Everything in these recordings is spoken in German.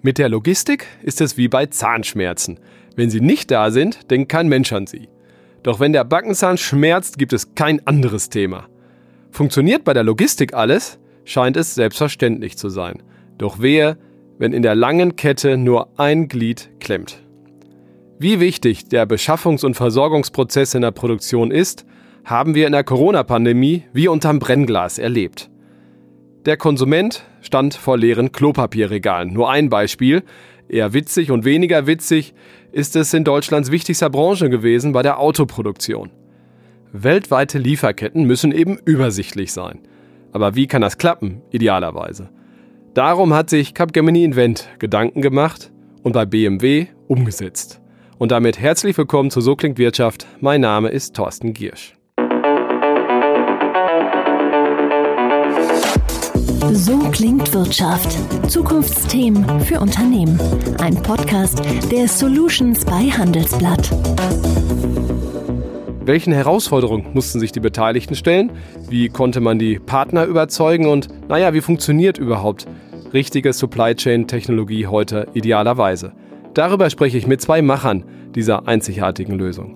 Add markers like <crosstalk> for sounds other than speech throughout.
Mit der Logistik ist es wie bei Zahnschmerzen. Wenn sie nicht da sind, denkt kein Mensch an sie. Doch wenn der Backenzahn schmerzt, gibt es kein anderes Thema. Funktioniert bei der Logistik alles, scheint es selbstverständlich zu sein. Doch wehe, wenn in der langen Kette nur ein Glied klemmt. Wie wichtig der Beschaffungs- und Versorgungsprozess in der Produktion ist, haben wir in der Corona-Pandemie wie unterm Brennglas erlebt. Der Konsument stand vor leeren Klopapierregalen. Nur ein Beispiel. Eher witzig und weniger witzig ist es in Deutschlands wichtigster Branche gewesen bei der Autoproduktion. Weltweite Lieferketten müssen eben übersichtlich sein. Aber wie kann das klappen, idealerweise? Darum hat sich Capgemini Invent Gedanken gemacht und bei BMW umgesetzt. Und damit herzlich willkommen zu So klingt Wirtschaft. Mein Name ist Thorsten Giersch. So klingt Wirtschaft. Zukunftsthemen für Unternehmen. Ein Podcast der Solutions bei Handelsblatt. Welchen Herausforderungen mussten sich die Beteiligten stellen? Wie konnte man die Partner überzeugen? Und naja, wie funktioniert überhaupt richtige Supply Chain Technologie heute idealerweise? Darüber spreche ich mit zwei Machern dieser einzigartigen Lösung.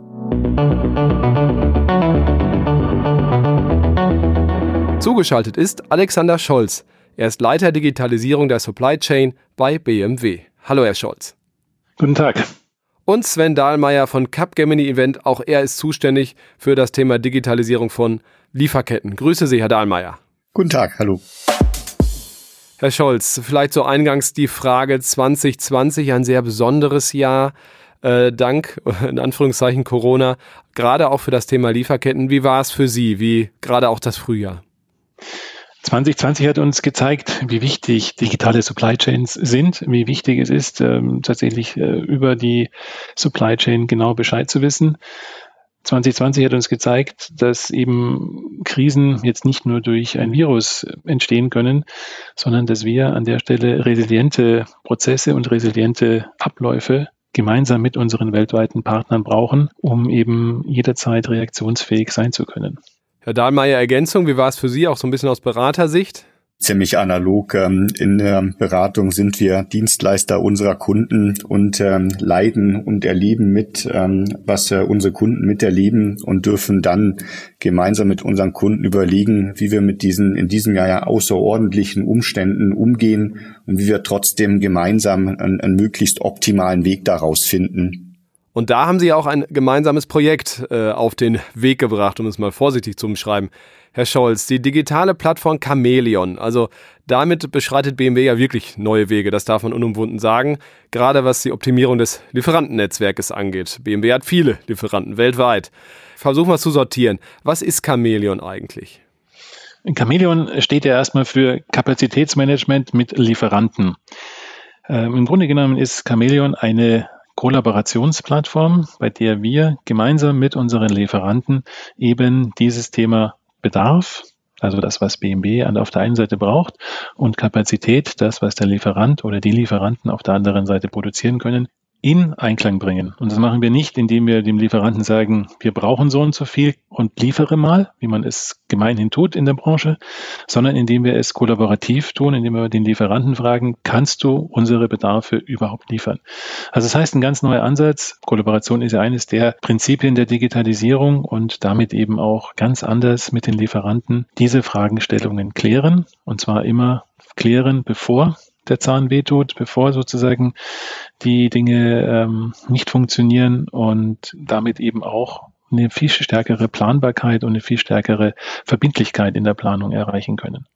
Zugeschaltet ist Alexander Scholz. Er ist Leiter Digitalisierung der Supply Chain bei BMW. Hallo, Herr Scholz. Guten Tag. Und Sven Dahlmeier von Capgemini Event. Auch er ist zuständig für das Thema Digitalisierung von Lieferketten. Grüße Sie, Herr Dahlmeier. Guten Tag, hallo. Herr Scholz, vielleicht so eingangs die Frage 2020, ein sehr besonderes Jahr, äh, dank, <laughs> in Anführungszeichen, Corona, gerade auch für das Thema Lieferketten. Wie war es für Sie, wie gerade auch das Frühjahr? 2020 hat uns gezeigt, wie wichtig digitale Supply Chains sind, wie wichtig es ist, ähm, tatsächlich äh, über die Supply Chain genau Bescheid zu wissen. 2020 hat uns gezeigt, dass eben Krisen jetzt nicht nur durch ein Virus entstehen können, sondern dass wir an der Stelle resiliente Prozesse und resiliente Abläufe gemeinsam mit unseren weltweiten Partnern brauchen, um eben jederzeit reaktionsfähig sein zu können. Herr Dahlmeier, Ergänzung, wie war es für Sie auch so ein bisschen aus Beratersicht? ziemlich analog. Ähm, in der Beratung sind wir Dienstleister unserer Kunden und ähm, leiden und erleben mit, ähm, was äh, unsere Kunden miterleben und dürfen dann gemeinsam mit unseren Kunden überlegen, wie wir mit diesen in diesem Jahr ja außerordentlichen Umständen umgehen und wie wir trotzdem gemeinsam einen, einen möglichst optimalen Weg daraus finden. Und da haben Sie auch ein gemeinsames Projekt äh, auf den Weg gebracht, um es mal vorsichtig zu umschreiben. Herr Scholz, die digitale Plattform Chameleon, also damit beschreitet BMW ja wirklich neue Wege, das darf man unumwunden sagen, gerade was die Optimierung des Lieferantennetzwerkes angeht. BMW hat viele Lieferanten weltweit. Versuchen wir es zu sortieren. Was ist Chameleon eigentlich? Chameleon steht ja erstmal für Kapazitätsmanagement mit Lieferanten. Ähm, Im Grunde genommen ist Chameleon eine Kollaborationsplattform, bei der wir gemeinsam mit unseren Lieferanten eben dieses Thema Bedarf, also das, was BMW auf der einen Seite braucht, und Kapazität, das, was der Lieferant oder die Lieferanten auf der anderen Seite produzieren können, in Einklang bringen. Und das machen wir nicht, indem wir dem Lieferanten sagen, wir brauchen so und so viel und liefere mal, wie man es gemeinhin tut in der Branche, sondern indem wir es kollaborativ tun, indem wir den Lieferanten fragen, kannst du unsere Bedarfe überhaupt liefern? Also das heißt, ein ganz neuer Ansatz. Kollaboration ist ja eines der Prinzipien der Digitalisierung und damit eben auch ganz anders mit den Lieferanten diese Fragestellungen klären und zwar immer klären, bevor der Zahn wehtut, bevor sozusagen die Dinge ähm, nicht funktionieren und damit eben auch eine viel stärkere Planbarkeit und eine viel stärkere Verbindlichkeit in der Planung erreichen können.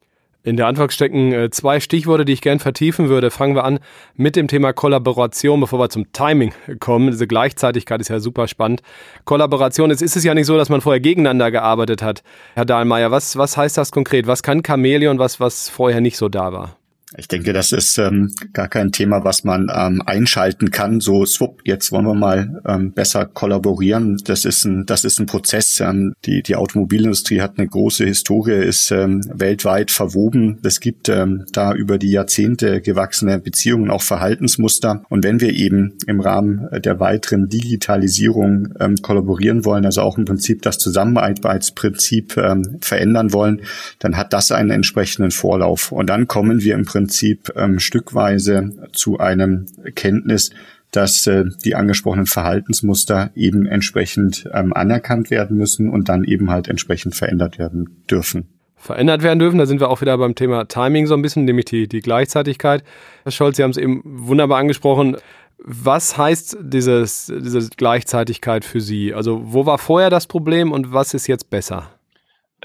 In der Antwort stecken äh, zwei Stichworte, die ich gern vertiefen würde. Fangen wir an mit dem Thema Kollaboration, bevor wir zum Timing kommen. Diese Gleichzeitigkeit ist ja super spannend. Kollaboration, jetzt ist es ja nicht so, dass man vorher gegeneinander gearbeitet hat. Herr Dahlmeier, was, was heißt das konkret? Was kann Chameleon, was, was vorher nicht so da war? Ich denke, das ist ähm, gar kein Thema, was man ähm, einschalten kann. So, swupp, jetzt wollen wir mal ähm, besser kollaborieren. Das ist ein, das ist ein Prozess. Ähm, die, die Automobilindustrie hat eine große Historie, ist ähm, weltweit verwoben. Es gibt ähm, da über die Jahrzehnte gewachsene Beziehungen, auch Verhaltensmuster. Und wenn wir eben im Rahmen der weiteren Digitalisierung ähm, kollaborieren wollen, also auch im Prinzip das Zusammenarbeitsprinzip ähm, verändern wollen, dann hat das einen entsprechenden Vorlauf. Und dann kommen wir im Prinzip Prinzip ähm, stückweise zu einem Kenntnis, dass äh, die angesprochenen Verhaltensmuster eben entsprechend ähm, anerkannt werden müssen und dann eben halt entsprechend verändert werden dürfen. Verändert werden dürfen, da sind wir auch wieder beim Thema Timing so ein bisschen, nämlich die, die Gleichzeitigkeit. Herr Scholz, Sie haben es eben wunderbar angesprochen. Was heißt dieses, diese Gleichzeitigkeit für Sie? Also wo war vorher das Problem und was ist jetzt besser?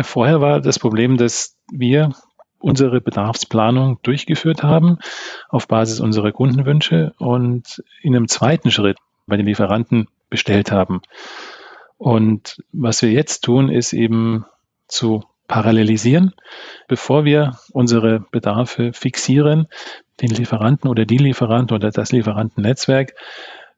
Vorher war das Problem, dass wir unsere Bedarfsplanung durchgeführt haben auf Basis unserer Kundenwünsche und in einem zweiten Schritt bei den Lieferanten bestellt haben. Und was wir jetzt tun, ist eben zu parallelisieren, bevor wir unsere Bedarfe fixieren, den Lieferanten oder die Lieferanten oder das Lieferantennetzwerk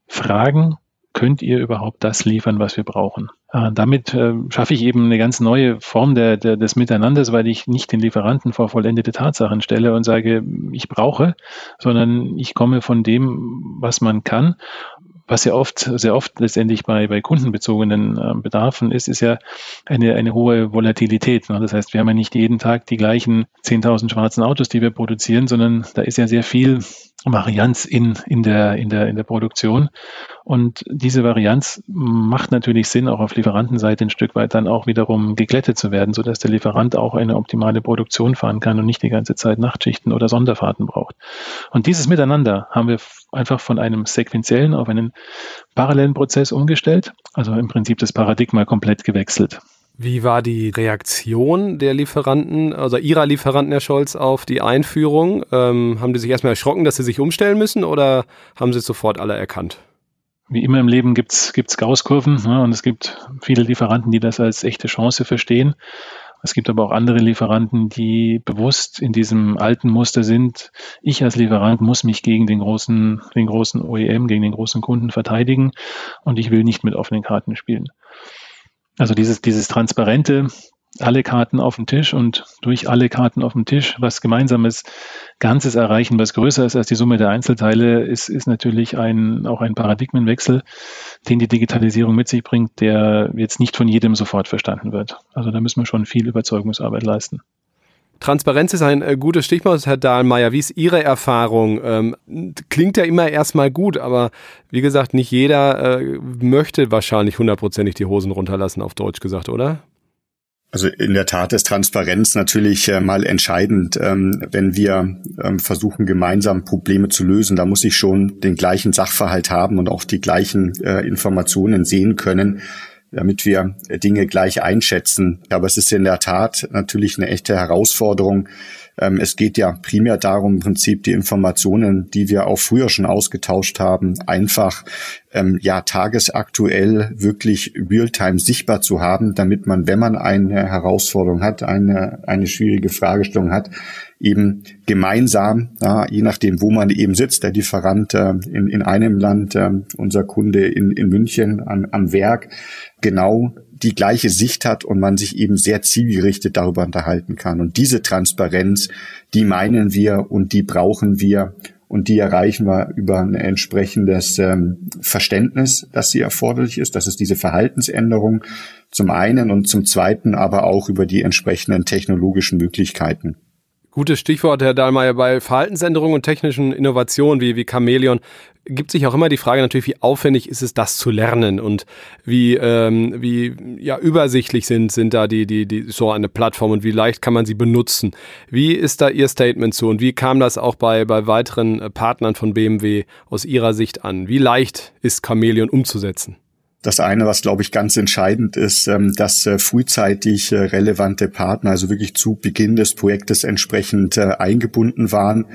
fragen, könnt ihr überhaupt das liefern, was wir brauchen? Äh, damit äh, schaffe ich eben eine ganz neue Form der, der, des Miteinanders, weil ich nicht den Lieferanten vor vollendete Tatsachen stelle und sage, ich brauche, sondern ich komme von dem, was man kann was ja oft, sehr oft letztendlich bei, bei kundenbezogenen äh, Bedarfen ist, ist ja eine, eine hohe Volatilität. Ne? Das heißt, wir haben ja nicht jeden Tag die gleichen 10.000 schwarzen Autos, die wir produzieren, sondern da ist ja sehr viel Varianz in, in, der, in, der, in der Produktion. Und diese Varianz macht natürlich Sinn, auch auf Lieferantenseite ein Stück weit dann auch wiederum geglättet zu werden, sodass der Lieferant auch eine optimale Produktion fahren kann und nicht die ganze Zeit Nachtschichten oder Sonderfahrten braucht. Und dieses Miteinander haben wir einfach von einem sequenziellen auf einen parallelen Prozess umgestellt, also im Prinzip das Paradigma komplett gewechselt. Wie war die Reaktion der Lieferanten, also Ihrer Lieferanten, Herr Scholz, auf die Einführung? Ähm, haben die sich erstmal erschrocken, dass sie sich umstellen müssen oder haben sie es sofort alle erkannt? Wie immer im Leben gibt es Gaußkurven ne, und es gibt viele Lieferanten, die das als echte Chance verstehen. Es gibt aber auch andere Lieferanten, die bewusst in diesem alten Muster sind. Ich als Lieferant muss mich gegen den großen, den großen OEM, gegen den großen Kunden verteidigen und ich will nicht mit offenen Karten spielen. Also dieses, dieses transparente, alle Karten auf dem Tisch und durch alle Karten auf dem Tisch was gemeinsames Ganzes erreichen, was größer ist als die Summe der Einzelteile, ist, ist natürlich ein, auch ein Paradigmenwechsel, den die Digitalisierung mit sich bringt, der jetzt nicht von jedem sofort verstanden wird. Also da müssen wir schon viel Überzeugungsarbeit leisten. Transparenz ist ein äh, gutes Stichwort, Herr Dahlmeier. Wie ist Ihre Erfahrung? Ähm, klingt ja immer erstmal gut, aber wie gesagt, nicht jeder äh, möchte wahrscheinlich hundertprozentig die Hosen runterlassen, auf Deutsch gesagt, oder? Also in der Tat ist Transparenz natürlich äh, mal entscheidend, ähm, wenn wir ähm, versuchen, gemeinsam Probleme zu lösen. Da muss ich schon den gleichen Sachverhalt haben und auch die gleichen äh, Informationen sehen können damit wir Dinge gleich einschätzen. Aber es ist in der Tat natürlich eine echte Herausforderung. Ähm, es geht ja primär darum, im Prinzip die Informationen, die wir auch früher schon ausgetauscht haben, einfach ähm, ja tagesaktuell wirklich real-time sichtbar zu haben, damit man, wenn man eine Herausforderung hat, eine, eine schwierige Fragestellung hat, eben gemeinsam, ja, je nachdem, wo man eben sitzt, der Lieferant äh, in, in einem Land, äh, unser Kunde in, in München an, am Werk, genau die gleiche Sicht hat und man sich eben sehr zielgerichtet darüber unterhalten kann. Und diese Transparenz, die meinen wir und die brauchen wir und die erreichen wir über ein entsprechendes ähm, Verständnis, dass sie erforderlich ist. Das ist diese Verhaltensänderung zum einen und zum zweiten aber auch über die entsprechenden technologischen Möglichkeiten. Gutes Stichwort, Herr Dahlmeier. Bei Verhaltensänderungen und technischen Innovationen wie, wie Chameleon gibt sich auch immer die Frage natürlich, wie aufwendig ist es, das zu lernen und wie, ähm, wie ja, übersichtlich sind, sind da die, die, die, so eine Plattform und wie leicht kann man sie benutzen. Wie ist da Ihr Statement zu und wie kam das auch bei, bei weiteren äh, Partnern von BMW aus Ihrer Sicht an? Wie leicht ist Chameleon umzusetzen? Das eine, was glaube ich ganz entscheidend ist, ähm, dass äh, frühzeitig äh, relevante Partner, also wirklich zu Beginn des Projektes entsprechend äh, eingebunden waren,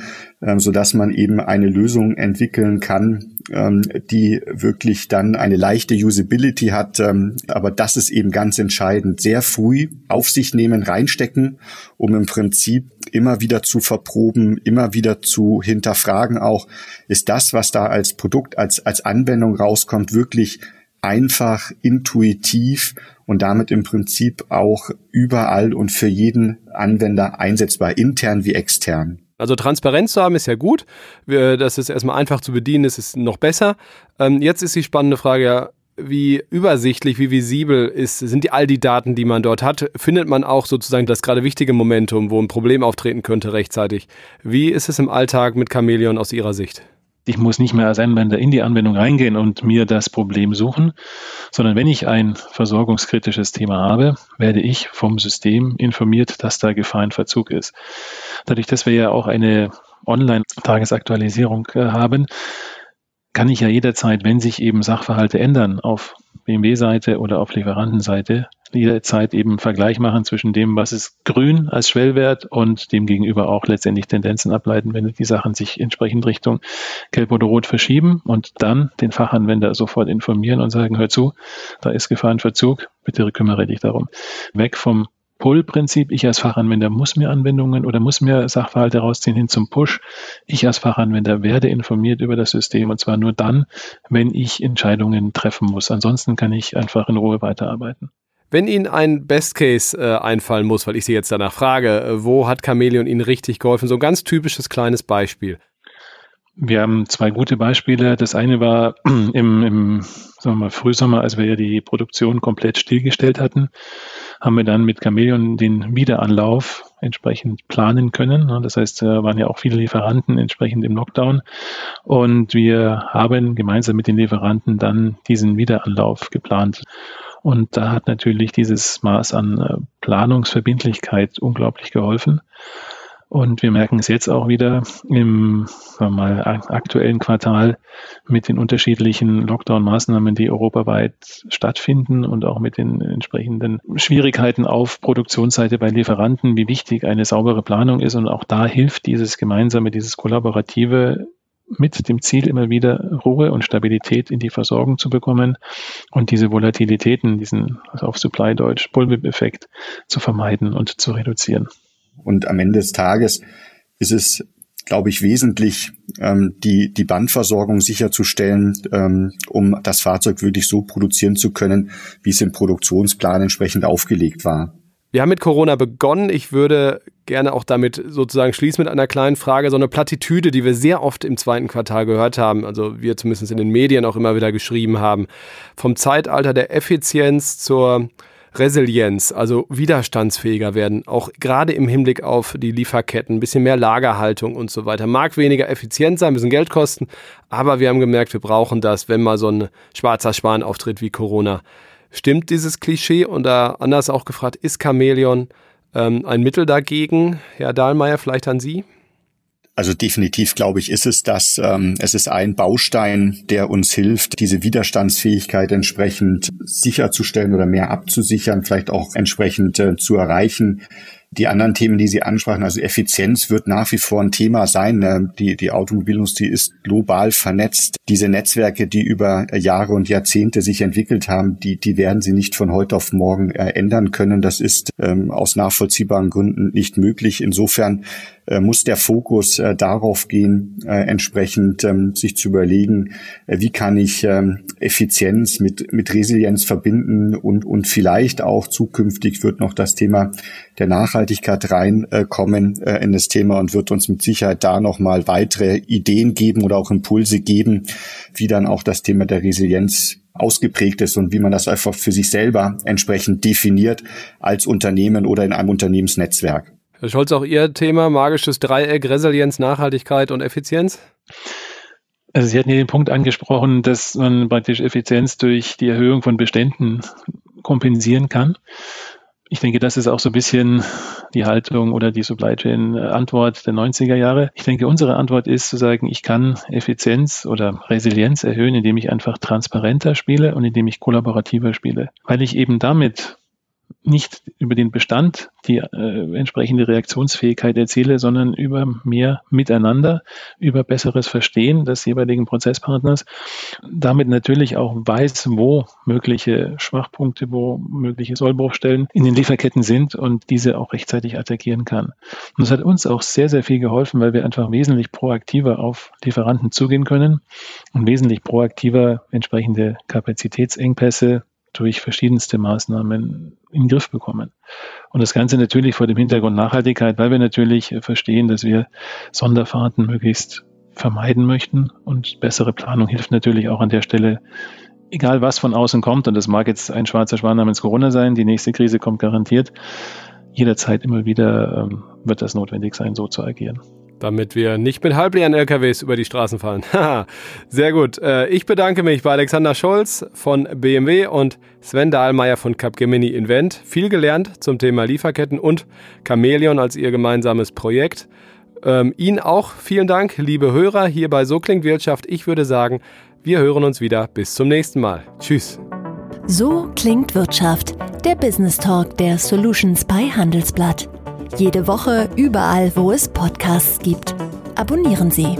ähm, so dass man eben eine Lösung entwickeln kann, ähm, die wirklich dann eine leichte Usability hat. Aber das ist eben ganz entscheidend. Sehr früh auf sich nehmen, reinstecken, um im Prinzip immer wieder zu verproben, immer wieder zu hinterfragen auch, ist das, was da als Produkt, als, als Anwendung rauskommt, wirklich einfach, intuitiv und damit im Prinzip auch überall und für jeden Anwender einsetzbar, intern wie extern. Also Transparenz zu haben ist ja gut. Das ist erstmal einfach zu bedienen, ist, ist noch besser. Ähm, jetzt ist die spannende Frage ja, wie übersichtlich, wie visibel ist, sind die, all die Daten, die man dort hat? Findet man auch sozusagen das gerade wichtige Momentum, wo ein Problem auftreten könnte rechtzeitig? Wie ist es im Alltag mit Chameleon aus Ihrer Sicht? Ich muss nicht mehr als Anwender in die Anwendung reingehen und mir das Problem suchen, sondern wenn ich ein versorgungskritisches Thema habe, werde ich vom System informiert, dass da Gefahrenverzug ist. Dadurch, dass wir ja auch eine Online-Tagesaktualisierung äh, haben, kann ich ja jederzeit, wenn sich eben Sachverhalte ändern, auf BMW-Seite oder auf Lieferantenseite, jederzeit eben Vergleich machen zwischen dem, was ist grün als Schwellwert und dem gegenüber auch letztendlich Tendenzen ableiten, wenn die Sachen sich entsprechend Richtung gelb oder rot verschieben und dann den Fachanwender sofort informieren und sagen, hör zu, da ist Gefahrenverzug, bitte kümmere dich darum. Weg vom Pull-Prinzip. Ich als Fachanwender muss mir Anwendungen oder muss mir Sachverhalte rausziehen hin zum Push. Ich als Fachanwender werde informiert über das System und zwar nur dann, wenn ich Entscheidungen treffen muss. Ansonsten kann ich einfach in Ruhe weiterarbeiten. Wenn Ihnen ein Best Case äh, einfallen muss, weil ich Sie jetzt danach frage, äh, wo hat Chameleon Ihnen richtig geholfen? So ein ganz typisches kleines Beispiel. Wir haben zwei gute Beispiele. Das eine war <clears throat> im, im sagen wir mal, Frühsommer, als wir ja die Produktion komplett stillgestellt hatten, haben wir dann mit Chameleon den Wiederanlauf entsprechend planen können. Das heißt, da waren ja auch viele Lieferanten entsprechend im Lockdown. Und wir haben gemeinsam mit den Lieferanten dann diesen Wiederanlauf geplant. Und da hat natürlich dieses Maß an äh, Planungsverbindlichkeit unglaublich geholfen. Und wir merken es jetzt auch wieder im mal, aktuellen Quartal mit den unterschiedlichen Lockdown-Maßnahmen, die europaweit stattfinden und auch mit den entsprechenden Schwierigkeiten auf Produktionsseite bei Lieferanten, wie wichtig eine saubere Planung ist. Und auch da hilft dieses gemeinsame, dieses kollaborative mit dem Ziel, immer wieder Ruhe und Stabilität in die Versorgung zu bekommen und diese Volatilitäten, diesen also auf Supply Deutsch Bullwhip-Effekt zu vermeiden und zu reduzieren. Und am Ende des Tages ist es, glaube ich, wesentlich, ähm, die, die Bandversorgung sicherzustellen, ähm, um das Fahrzeug wirklich so produzieren zu können, wie es im Produktionsplan entsprechend aufgelegt war. Wir haben mit Corona begonnen. Ich würde gerne auch damit sozusagen schließen mit einer kleinen Frage. So eine Plattitüde, die wir sehr oft im zweiten Quartal gehört haben, also wir zumindest in den Medien auch immer wieder geschrieben haben. Vom Zeitalter der Effizienz zur Resilienz, also widerstandsfähiger werden, auch gerade im Hinblick auf die Lieferketten, ein bisschen mehr Lagerhaltung und so weiter. Mag weniger effizient sein, ein bisschen Geld kosten, aber wir haben gemerkt, wir brauchen das, wenn mal so ein schwarzer Schwan auftritt wie Corona. Stimmt dieses Klischee? Und da anders auch gefragt, ist Chamäleon ähm, ein Mittel dagegen? Herr Dahlmeier, vielleicht an Sie? Also definitiv, glaube ich, ist es das. Ähm, es ist ein Baustein, der uns hilft, diese Widerstandsfähigkeit entsprechend sicherzustellen oder mehr abzusichern, vielleicht auch entsprechend äh, zu erreichen. Die anderen Themen, die Sie ansprachen, also Effizienz wird nach wie vor ein Thema sein. Ne? Die, die Automobilindustrie ist global vernetzt. Diese Netzwerke, die über Jahre und Jahrzehnte sich entwickelt haben, die, die werden Sie nicht von heute auf morgen äh, ändern können. Das ist ähm, aus nachvollziehbaren Gründen nicht möglich. Insofern muss der Fokus äh, darauf gehen, äh, entsprechend ähm, sich zu überlegen, äh, wie kann ich ähm, Effizienz mit, mit Resilienz verbinden und, und vielleicht auch zukünftig wird noch das Thema der Nachhaltigkeit reinkommen äh, in das Thema und wird uns mit Sicherheit da nochmal weitere Ideen geben oder auch Impulse geben, wie dann auch das Thema der Resilienz ausgeprägt ist und wie man das einfach für sich selber entsprechend definiert als Unternehmen oder in einem Unternehmensnetzwerk. Herr Scholz, auch Ihr Thema, magisches Dreieck, Resilienz, Nachhaltigkeit und Effizienz? Also Sie hatten ja den Punkt angesprochen, dass man praktisch Effizienz durch die Erhöhung von Beständen kompensieren kann. Ich denke, das ist auch so ein bisschen die Haltung oder die Supply Chain Antwort der 90er Jahre. Ich denke, unsere Antwort ist zu sagen, ich kann Effizienz oder Resilienz erhöhen, indem ich einfach transparenter spiele und indem ich kollaborativer spiele. Weil ich eben damit nicht über den Bestand die äh, entsprechende Reaktionsfähigkeit erziele, sondern über mehr Miteinander, über besseres Verstehen des jeweiligen Prozesspartners, damit natürlich auch weiß, wo mögliche Schwachpunkte, wo mögliche Sollbruchstellen in den Lieferketten sind und diese auch rechtzeitig attackieren kann. Und das hat uns auch sehr, sehr viel geholfen, weil wir einfach wesentlich proaktiver auf Lieferanten zugehen können und wesentlich proaktiver entsprechende Kapazitätsengpässe durch verschiedenste Maßnahmen in den Griff bekommen. Und das Ganze natürlich vor dem Hintergrund Nachhaltigkeit, weil wir natürlich verstehen, dass wir Sonderfahrten möglichst vermeiden möchten und bessere Planung hilft natürlich auch an der Stelle egal was von außen kommt, und das mag jetzt ein schwarzer Schwan namens Corona sein, die nächste Krise kommt garantiert, jederzeit immer wieder ähm, wird das notwendig sein, so zu agieren damit wir nicht mit halbleeren LKWs über die Straßen fahren. <laughs> Sehr gut. Äh, ich bedanke mich bei Alexander Scholz von BMW und Sven Dahlmeier von Capgemini Invent. Viel gelernt zum Thema Lieferketten und Chameleon als ihr gemeinsames Projekt. Ähm, Ihnen auch vielen Dank, liebe Hörer, hier bei So klingt Wirtschaft. Ich würde sagen, wir hören uns wieder. Bis zum nächsten Mal. Tschüss. So klingt Wirtschaft. Der Business Talk der Solutions bei Handelsblatt. Jede Woche überall, wo es Podcasts gibt. Abonnieren Sie.